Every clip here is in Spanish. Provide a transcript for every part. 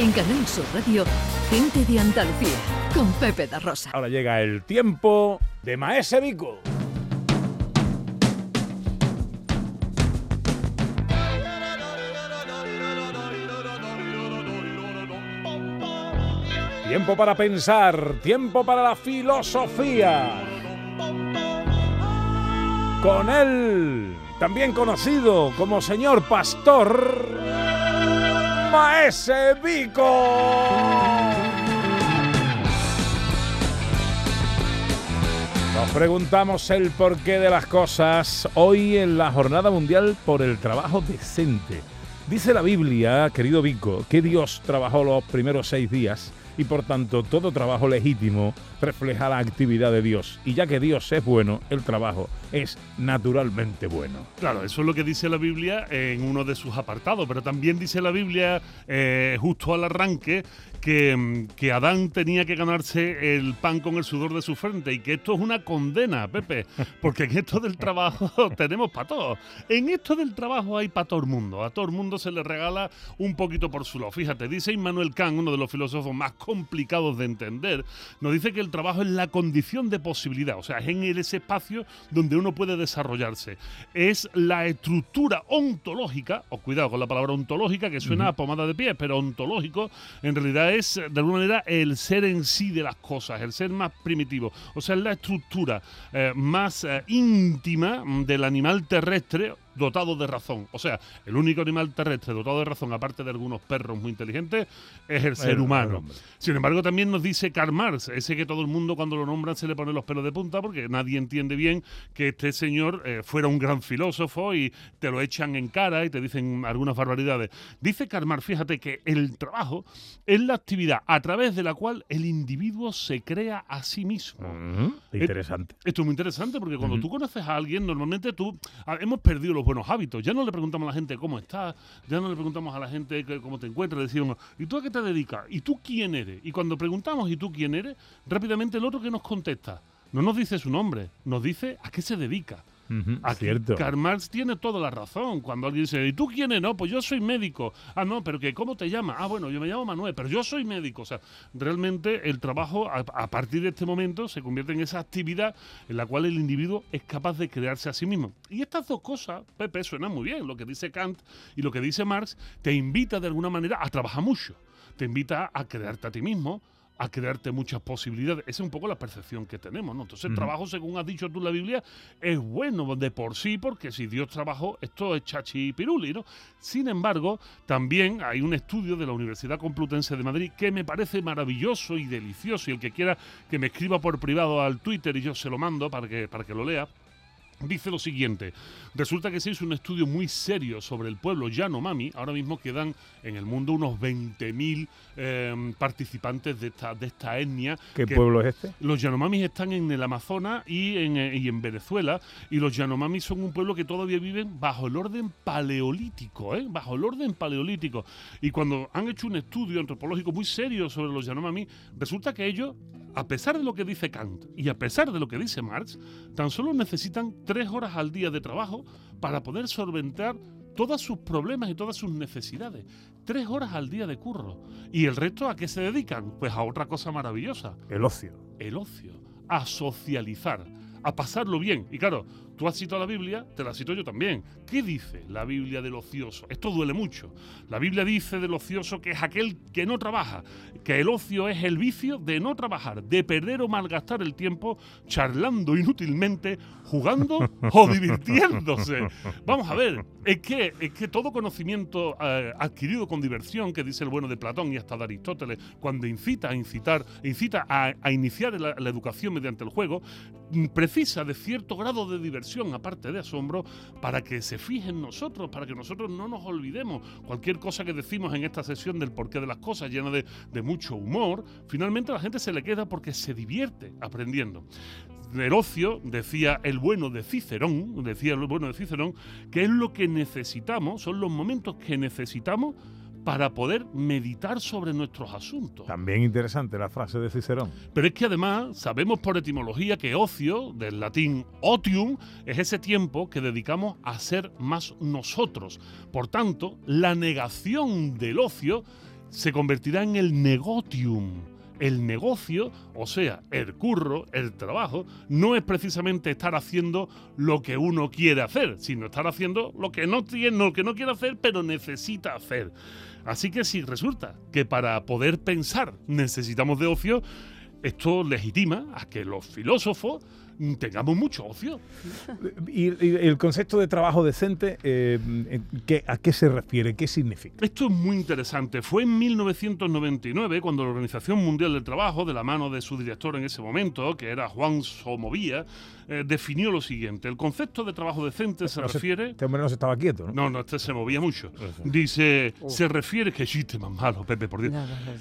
En Canal Sur Radio, Gente de Andalucía, con Pepe da Rosa. Ahora llega el tiempo de Maese Vico. Tiempo para pensar, tiempo para la filosofía. Con él, también conocido como señor pastor, Maese Vico. Nos preguntamos el porqué de las cosas hoy en la Jornada Mundial por el Trabajo Decente. Dice la Biblia, querido Vico, que Dios trabajó los primeros seis días y por tanto todo trabajo legítimo refleja la actividad de Dios. Y ya que Dios es bueno, el trabajo es naturalmente bueno. Claro, eso es lo que dice la Biblia en uno de sus apartados, pero también dice la Biblia eh, justo al arranque que, que, Adán tenía que ganarse el pan con el sudor de su frente y que esto es una condena, Pepe, porque en esto del trabajo tenemos para todos. En esto del trabajo hay para todo el mundo, a todo el mundo se le regala un poquito por su lado. Fíjate, dice Immanuel Kant, uno de los filósofos más complicados de entender, nos dice que el trabajo es la condición de posibilidad, o sea, es en ese espacio donde uno puede desarrollarse. Es la estructura ontológica, o cuidado con la palabra ontológica, que suena a pomada de pies, pero ontológico en realidad es de alguna manera el ser en sí de las cosas, el ser más primitivo, o sea, es la estructura eh, más eh, íntima del animal terrestre dotado de razón. O sea, el único animal terrestre dotado de razón, aparte de algunos perros muy inteligentes, es el ser humano. Sin embargo, también nos dice Karl Marx, ese que todo el mundo cuando lo nombran se le pone los pelos de punta porque nadie entiende bien que este señor eh, fuera un gran filósofo y te lo echan en cara y te dicen algunas barbaridades. Dice Karl Marx, fíjate que el trabajo es la actividad a través de la cual el individuo se crea a sí mismo. Interesante. Esto es muy interesante porque cuando tú conoces a alguien, normalmente tú hemos perdido los buenos hábitos. Ya no le preguntamos a la gente cómo estás, ya no le preguntamos a la gente cómo te encuentras, decimos, ¿y tú a qué te dedicas? ¿Y tú quién eres? Y cuando preguntamos, ¿y tú quién eres? Rápidamente el otro que nos contesta, no nos dice su nombre, nos dice a qué se dedica. Aquí, cierto. Karl Marx tiene toda la razón. Cuando alguien dice, ¿y tú quién eres? No, pues yo soy médico. Ah, no, pero que ¿cómo te llamas? Ah, bueno, yo me llamo Manuel, pero yo soy médico. O sea, realmente el trabajo a, a, partir de este momento se convierte en esa actividad en la cual el individuo es capaz de crearse a sí mismo. Y estas dos cosas, Pepe, suenan muy bien. Lo que dice Kant y lo que dice Marx te invita de alguna manera a trabajar mucho. Te invita a crearte a ti mismo, a crearte muchas posibilidades. Esa es un poco la percepción que tenemos, ¿no? Entonces, el trabajo, según has dicho tú en la Biblia, es bueno de por sí, porque si Dios trabajó, esto es chachi y piruli, ¿no? Sin embargo, también hay un estudio de la Universidad Complutense de Madrid que me parece maravilloso y delicioso, y el que quiera que me escriba por privado al Twitter y yo se lo mando para que, para que lo lea. Dice lo siguiente, resulta que se hizo un estudio muy serio sobre el pueblo Yanomami, ahora mismo quedan en el mundo unos 20.000 eh, participantes de esta, de esta etnia. ¿Qué pueblo es este? Los Yanomamis están en el Amazonas y en, y en Venezuela, y los Yanomamis son un pueblo que todavía viven bajo el orden paleolítico, ¿eh? bajo el orden paleolítico. Y cuando han hecho un estudio antropológico muy serio sobre los Yanomamis, resulta que ellos a pesar de lo que dice Kant y a pesar de lo que dice Marx, tan solo necesitan tres horas al día de trabajo para poder solventar todos sus problemas y todas sus necesidades. Tres horas al día de curro. ¿Y el resto a qué se dedican? Pues a otra cosa maravillosa. El ocio. El ocio. A socializar. A pasarlo bien. Y claro, Tú has citado la Biblia, te la cito yo también. ¿Qué dice la Biblia del ocioso? Esto duele mucho. La Biblia dice del ocioso que es aquel que no trabaja, que el ocio es el vicio de no trabajar, de perder o malgastar el tiempo charlando inútilmente, jugando o divirtiéndose. Vamos a ver, es que, es que todo conocimiento eh, adquirido con diversión, que dice el bueno de Platón y hasta de Aristóteles, cuando incita a incitar, incita a, a iniciar la, la educación mediante el juego, precisa de cierto grado de diversión aparte de asombro, para que se fijen en nosotros, para que nosotros no nos olvidemos. Cualquier cosa que decimos en esta sesión del porqué de las cosas, llena de, de mucho humor, finalmente a la gente se le queda porque se divierte aprendiendo. El ocio, decía el bueno de Cicerón, decía el bueno de Cicerón, que es lo que necesitamos, son los momentos que necesitamos para poder meditar sobre nuestros asuntos. También interesante la frase de Cicerón. Pero es que además sabemos por etimología que ocio, del latín otium, es ese tiempo que dedicamos a ser más nosotros. Por tanto, la negación del ocio se convertirá en el negotium. El negocio, o sea, el curro, el trabajo, no es precisamente estar haciendo lo que uno quiere hacer, sino estar haciendo lo que no, tiene, lo que no quiere hacer, pero necesita hacer. Así que si resulta que para poder pensar necesitamos de ocio, esto legitima a que los filósofos tengamos mucho ocio. ¿Y, el concepto de trabajo decente, eh, ¿a qué se refiere? ¿Qué significa? Esto es muy interesante. Fue en 1999 cuando la Organización Mundial del Trabajo, de la mano de su director en ese momento, que era Juan Somovía, eh, definió lo siguiente. El concepto de trabajo decente se refiere... este hombre no se estaba quieto, ¿no? No, no, este se movía mucho. Dice, se refiere... Que chiste más malo, Pepe, por Dios.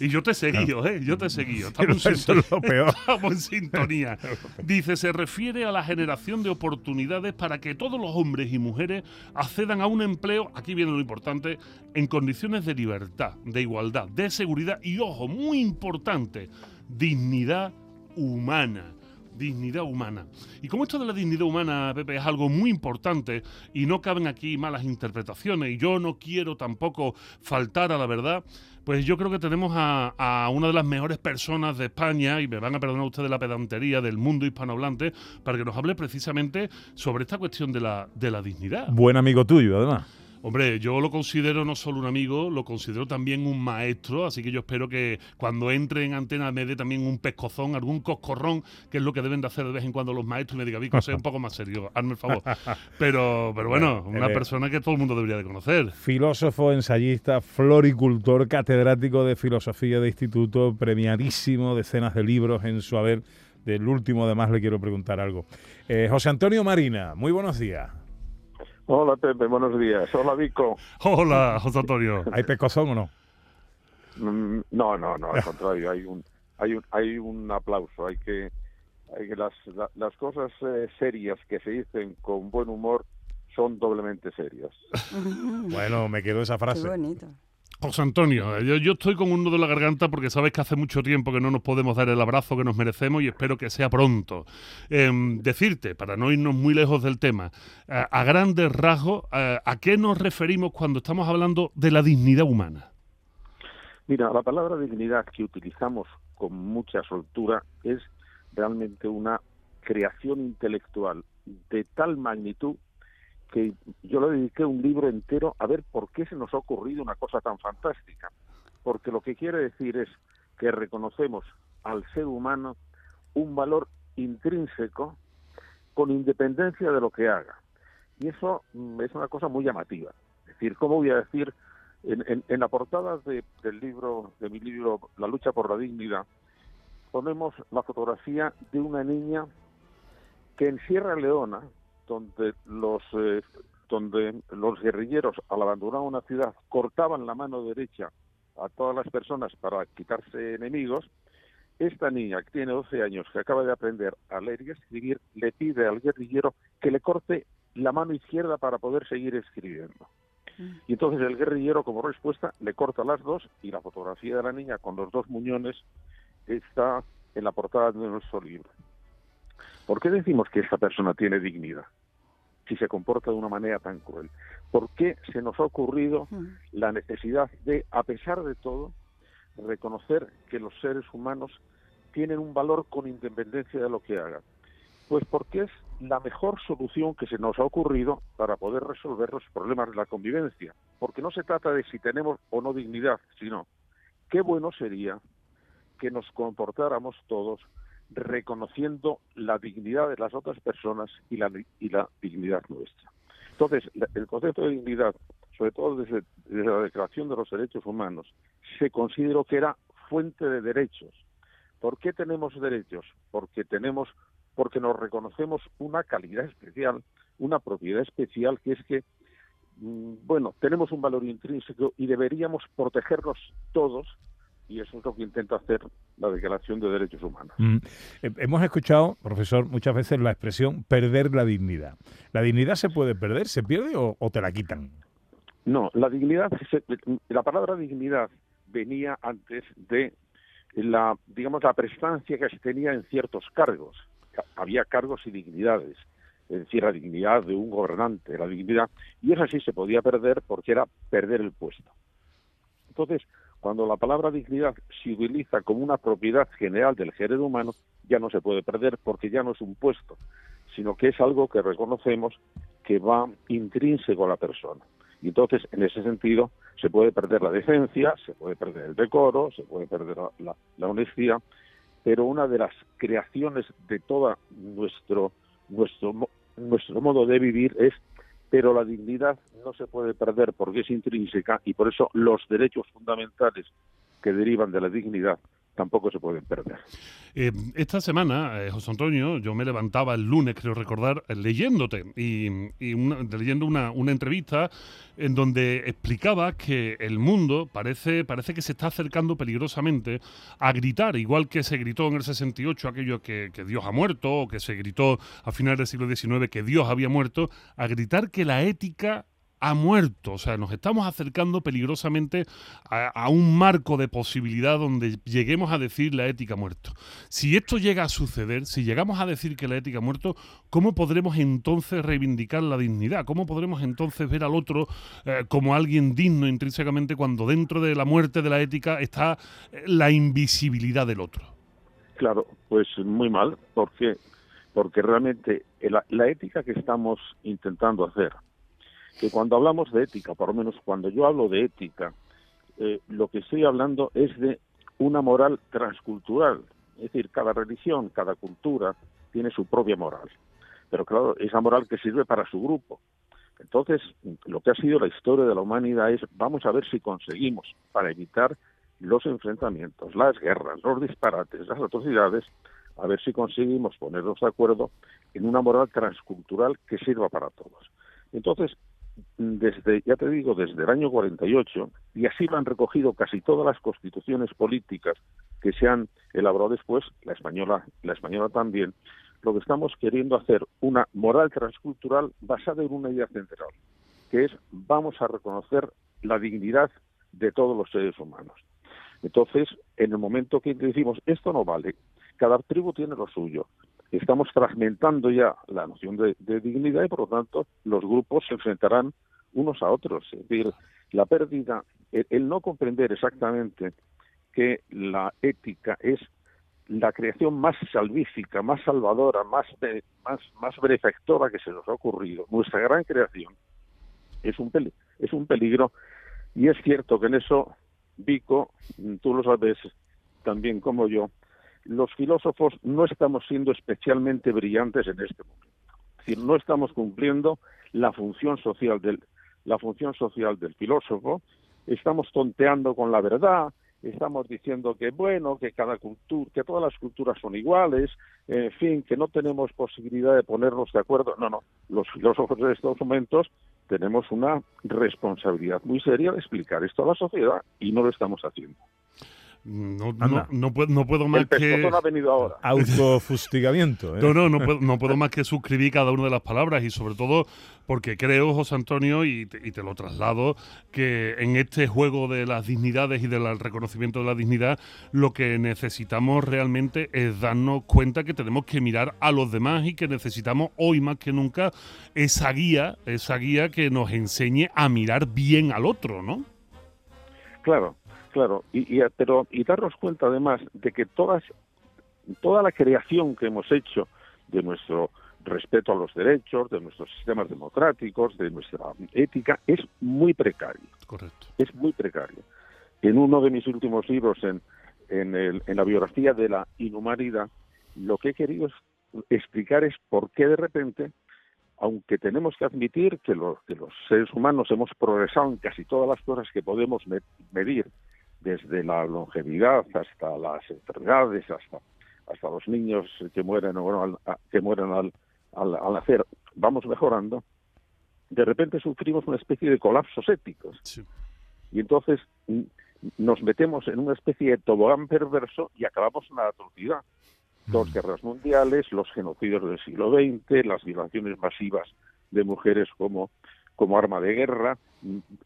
y yo te he seguido, ¿eh? Yo te he seguido. Estamos, en, lo peor. estamos en sintonía. Dice, se refiere a la generación de oportunidades para que todos los hombres y mujeres accedan a un empleo, aquí viene lo importante, en condiciones de libertad, de igualdad, de seguridad y, ojo, muy importante, dignidad humana dignidad humana. Y como esto de la dignidad humana, Pepe, es algo muy importante y no caben aquí malas interpretaciones y yo no quiero tampoco faltar a la verdad, pues yo creo que tenemos a, una de las mejores personas de España, y me van a perdonar ustedes la pedantería del mundo hispanohablante, para que nos hable precisamente sobre esta cuestión de la, de la dignidad. Buen amigo tuyo, además. Hombre, yo lo considero no solo un amigo, lo considero también un maestro, así que yo espero que cuando entre en antena me dé también un pescozón, algún coscorrón, que es lo que deben de hacer de vez en cuando los maestros, y me diga, Vico, sea un poco más serio, hazme el favor. Pero, pero bueno, una persona que todo el mundo debería de conocer. Filósofo, ensayista, floricultor, catedrático de filosofía de instituto, premiadísimo, decenas de libros en su haber. Del último, además, le quiero preguntar algo. Eh, José Antonio Marina, muy buenos días. Hola Pepe, buenos días. Hola Vico. Hola José Antonio. ¿Hay pecozón o no? Mm, no, no, no, al contrario, hay un, hay un, hay un aplauso. Hay que, hay que las, las cosas eh, serias que se dicen con buen humor son doblemente serias. bueno, me quedo esa frase. Qué bonito. José Antonio, yo, estoy con un nudo de la garganta porque sabes que hace mucho tiempo que no nos podemos dar el abrazo que nos merecemos y espero que sea pronto. Em, decirte, para no irnos muy lejos del tema, a, grandes rasgos, ¿a qué nos referimos cuando estamos hablando de la dignidad humana? Mira, la palabra dignidad que utilizamos con mucha soltura es realmente una creación intelectual de tal magnitud que yo le dediqué un libro entero a ver por qué se nos ha ocurrido una cosa tan fantástica. Porque lo que quiere decir es que reconocemos al ser humano un valor intrínseco con independencia de lo que haga. Y eso mm, es una cosa muy llamativa. Es decir, ¿cómo voy a decir? En, en, la portada de, del libro, de mi libro La lucha por la dignidad, ponemos la fotografía de una niña que en Sierra Leona, donde los eh, donde los guerrilleros al abandonar una ciudad cortaban la mano derecha a todas las personas para quitarse enemigos, esta niña que tiene 12 años, que acaba de aprender a leer y escribir, le pide al guerrillero que le corte la mano izquierda para poder seguir escribiendo. Mm. Y entonces el guerrillero, como respuesta, le corta las dos y la fotografía de la niña con los dos muñones está en la portada de nuestro libro. ¿Por qué decimos que esta persona tiene dignidad? Si se comporta de una manera tan cruel. ¿Por qué se nos ha ocurrido la necesidad de, a pesar de todo, reconocer que los seres humanos tienen un valor con independencia de lo que hagan? Pues porque es la mejor solución que se nos ha ocurrido para poder resolver los problemas de la convivencia. Porque no se trata de si tenemos o no dignidad, sino qué bueno sería que nos comportáramos todos reconociendo la dignidad de las otras personas y la, y la dignidad nuestra. Entonces, el concepto de dignidad, sobre todo desde, la Declaración de los Derechos Humanos, se consideró que era fuente de derechos. ¿Por qué tenemos derechos? Porque tenemos, porque nos reconocemos una calidad especial, una propiedad especial, que es que, mm, bueno, tenemos un valor intrínseco y deberíamos protegernos todos y eso es lo que intenta hacer la Declaración de Derechos Humanos. Mm. Eh, hemos escuchado, profesor, muchas veces la expresión perder la dignidad. ¿La dignidad se puede perder, se pierde o, te la quitan? No, la dignidad, la palabra dignidad venía antes de la, digamos, la prestancia que se tenía en ciertos cargos. Había cargos y dignidades es decir, la dignidad de un gobernante, la dignidad, y eso sí se podía perder porque era perder el puesto. Entonces, Cuando la palabra dignidad se utiliza como una propiedad general del género humano, ya no se puede perder porque ya no es un puesto, sino que es algo que reconocemos que va intrínseco a la persona. Y entonces, en ese sentido, se puede perder la decencia, se puede perder el decoro, se puede perder la, la honestidad, pero una de las creaciones de todo nuestro, nuestro, nuestro modo de vivir es pero la dignidad no se puede perder porque es intrínseca y por eso los derechos fundamentales que derivan de la dignidad tampoco se pueden perder. Eh, esta semana, eh, José Antonio, yo me levantaba el lunes, creo recordar, eh, leyéndote y, leyendo una, una, entrevista en donde explicaba que el mundo parece, parece que se está acercando peligrosamente a gritar, igual que se gritó en el 68 aquello que, que Dios ha muerto, o que se gritó a finales del siglo XIX que Dios había muerto, a gritar que la ética ha muerto. O sea, nos estamos acercando peligrosamente a, un marco de posibilidad donde lleguemos a decir la ética ha muerto. Si esto llega a suceder, si llegamos a decir que la ética ha muerto, ¿cómo podremos entonces reivindicar la dignidad? ¿Cómo podremos entonces ver al otro eh, como alguien digno intrínsecamente cuando dentro de la muerte de la ética está eh, la invisibilidad del otro? Claro, pues muy mal, porque porque realmente la ética que estamos intentando hacer que cuando hablamos de ética, por lo menos cuando yo hablo de ética, eh, lo que estoy hablando es de una moral transcultural. Es decir, cada religión, cada cultura tiene su propia moral. Pero claro, esa moral que sirve para su grupo. Entonces, lo que ha sido la historia de la humanidad es, vamos a ver si conseguimos, para evitar los enfrentamientos, las guerras, los disparates, las atrocidades, a ver si conseguimos ponernos de acuerdo en una moral transcultural que sirva para todos. Entonces, desde, ya te digo, desde el año 48, y así lo han recogido casi todas las constituciones políticas que se han elaborado después, la española, la española también, lo que estamos queriendo hacer una moral transcultural basada en una idea central, que es vamos a reconocer la dignidad de todos los seres humanos. Entonces, en el momento que decimos esto no vale, cada tribu tiene lo suyo, estamos fragmentando ya la noción de, dignidad y por lo tanto los grupos se enfrentarán unos a otros. Es decir, la pérdida, el, no comprender exactamente que la ética es la creación más salvífica, más salvadora, más, más, más benefactora que se nos ha ocurrido. Nuestra gran creación es un, es un peligro y es cierto que en eso, Vico, tú lo sabes también como yo, los filósofos no estamos siendo especialmente brillantes en este momento. Es decir, no estamos cumpliendo la función social del, la función social del filósofo, estamos tonteando con la verdad, estamos diciendo que bueno, que cada cultura, que todas las culturas son iguales, en fin, que no tenemos posibilidad de ponernos de acuerdo. No, no, los filósofos de estos momentos tenemos una responsabilidad muy seria de explicar esto a la sociedad y no lo estamos haciendo. No, no, no, puedo, no puedo más que. No ha venido ahora. Autofustigamiento. ¿eh? No, no, no puedo, no puedo más que suscribir cada una de las palabras y sobre todo porque creo, José Antonio, y te, y te, lo traslado, que en este juego de las dignidades y del reconocimiento de la dignidad, lo que necesitamos realmente es darnos cuenta que tenemos que mirar a los demás y que necesitamos hoy más que nunca esa guía, esa guía que nos enseñe a mirar bien al otro, ¿no? Claro, Claro, y, pero y darnos cuenta además de que todas toda la creación que hemos hecho de nuestro respeto a los derechos, de nuestros sistemas democráticos, de nuestra ética, es muy precario. Correcto. Es muy precario. En uno de mis últimos libros, en, en, el, en la biografía de la inhumanidad, lo que he querido explicar es por qué de repente, aunque tenemos que admitir que los, que los seres humanos hemos progresado en casi todas las cosas que podemos medir desde la longevidad hasta las enfermedades, hasta, hasta los niños que mueren, o que mueren al, al, nacer, vamos mejorando, de repente sufrimos una especie de colapsos éticos. Y entonces nos metemos en una especie de tobogán perverso y acabamos en la atrocidad. Dos mm. guerras mundiales, los genocidios del siglo XX, las violaciones masivas de mujeres como como arma de guerra,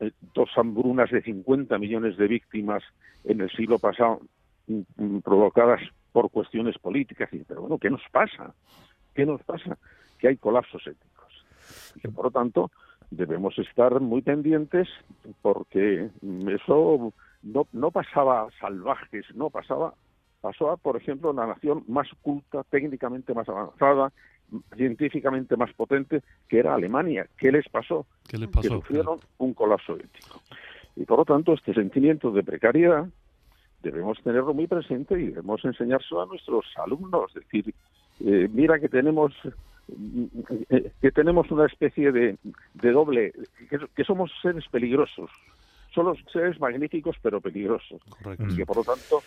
eh, dos hambrunas de 50 millones de víctimas en el siglo pasado mm, mm, provocadas por cuestiones políticas. Pero bueno, ¿qué nos pasa? ¿Qué nos pasa? Que hay colapsos éticos. Y por lo tanto, debemos estar muy pendientes porque eso no, no pasaba salvajes, no pasaba, pasó a, por ejemplo, la nación más culta, técnicamente más avanzada, científicamente más potente, que era Alemania. ¿Qué les pasó? ¿Qué les pasó? Que sufrieron un colapso ético. Y por lo tanto, este sentimiento de precariedad debemos tenerlo muy presente y debemos enseñárselo a nuestros alumnos. Es decir, eh, mira que tenemos eh, que tenemos una especie de, de doble, que, que, somos seres peligrosos, somos seres magníficos pero peligrosos. Correcto. Y que por lo tanto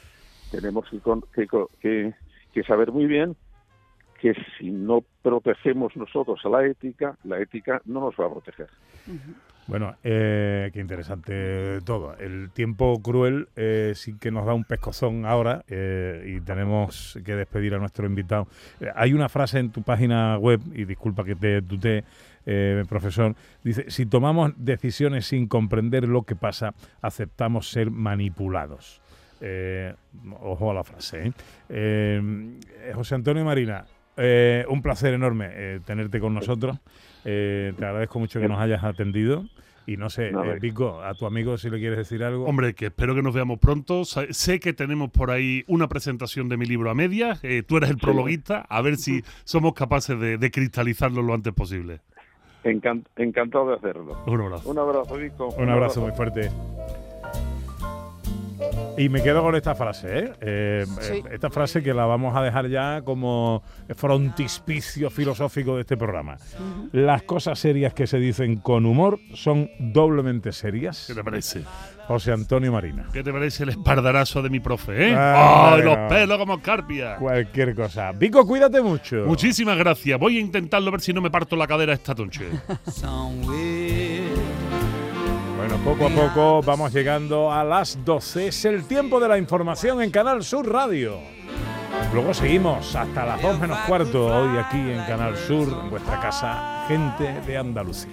tenemos que, que, que saber muy bien que si no protegemos nosotros a la ética, la ética no nos va a proteger. Bueno, eh, qué interesante todo. El tiempo cruel eh, sí que nos da un pescozón ahora eh, y tenemos que despedir a nuestro invitado. Hay una frase en tu página web, y disculpa que te tutee, profesor, dice, si tomamos decisiones sin comprender lo que pasa, aceptamos ser manipulados. Ojo a la frase. José Antonio Marina, eh, un placer enorme eh, tenerte con nosotros. Eh, te agradezco mucho que nos hayas atendido. Y no sé, eh, Pico, a tu amigo si le quieres decir algo. Hombre, que espero que nos veamos pronto. Sa- Sé que tenemos por ahí una presentación de mi libro a medias. eh, tú eres el prologuista. A ver si somos capaces de, de cristalizarlo lo antes posible. Encan- encantado de hacerlo. Un abrazo. Un abrazo, Vico. Un abrazo muy fuerte. Y me quedo con esta frase, ¿eh? Eh, Sí. eh, Esta frase que la vamos a dejar ya como frontispicio filosófico de este programa. Las cosas serias que se dicen con humor son doblemente serias. ¿Qué te parece? José Antonio Marina. ¿Qué te parece el espardarazo de mi profe, eh? Ah, ¡Ay, los pelos como escarpia! Cualquier cosa. Vico, cuídate mucho. Muchísimas gracias. Voy a intentarlo a ver si no me parto la cadera esta noche. Bueno, poco a poco vamos llegando a las 12. Es el tiempo de la información en Canal Sur Radio. Luego seguimos hasta las 2 menos cuarto, hoy aquí en Canal Sur, en vuestra casa, gente de Andalucía.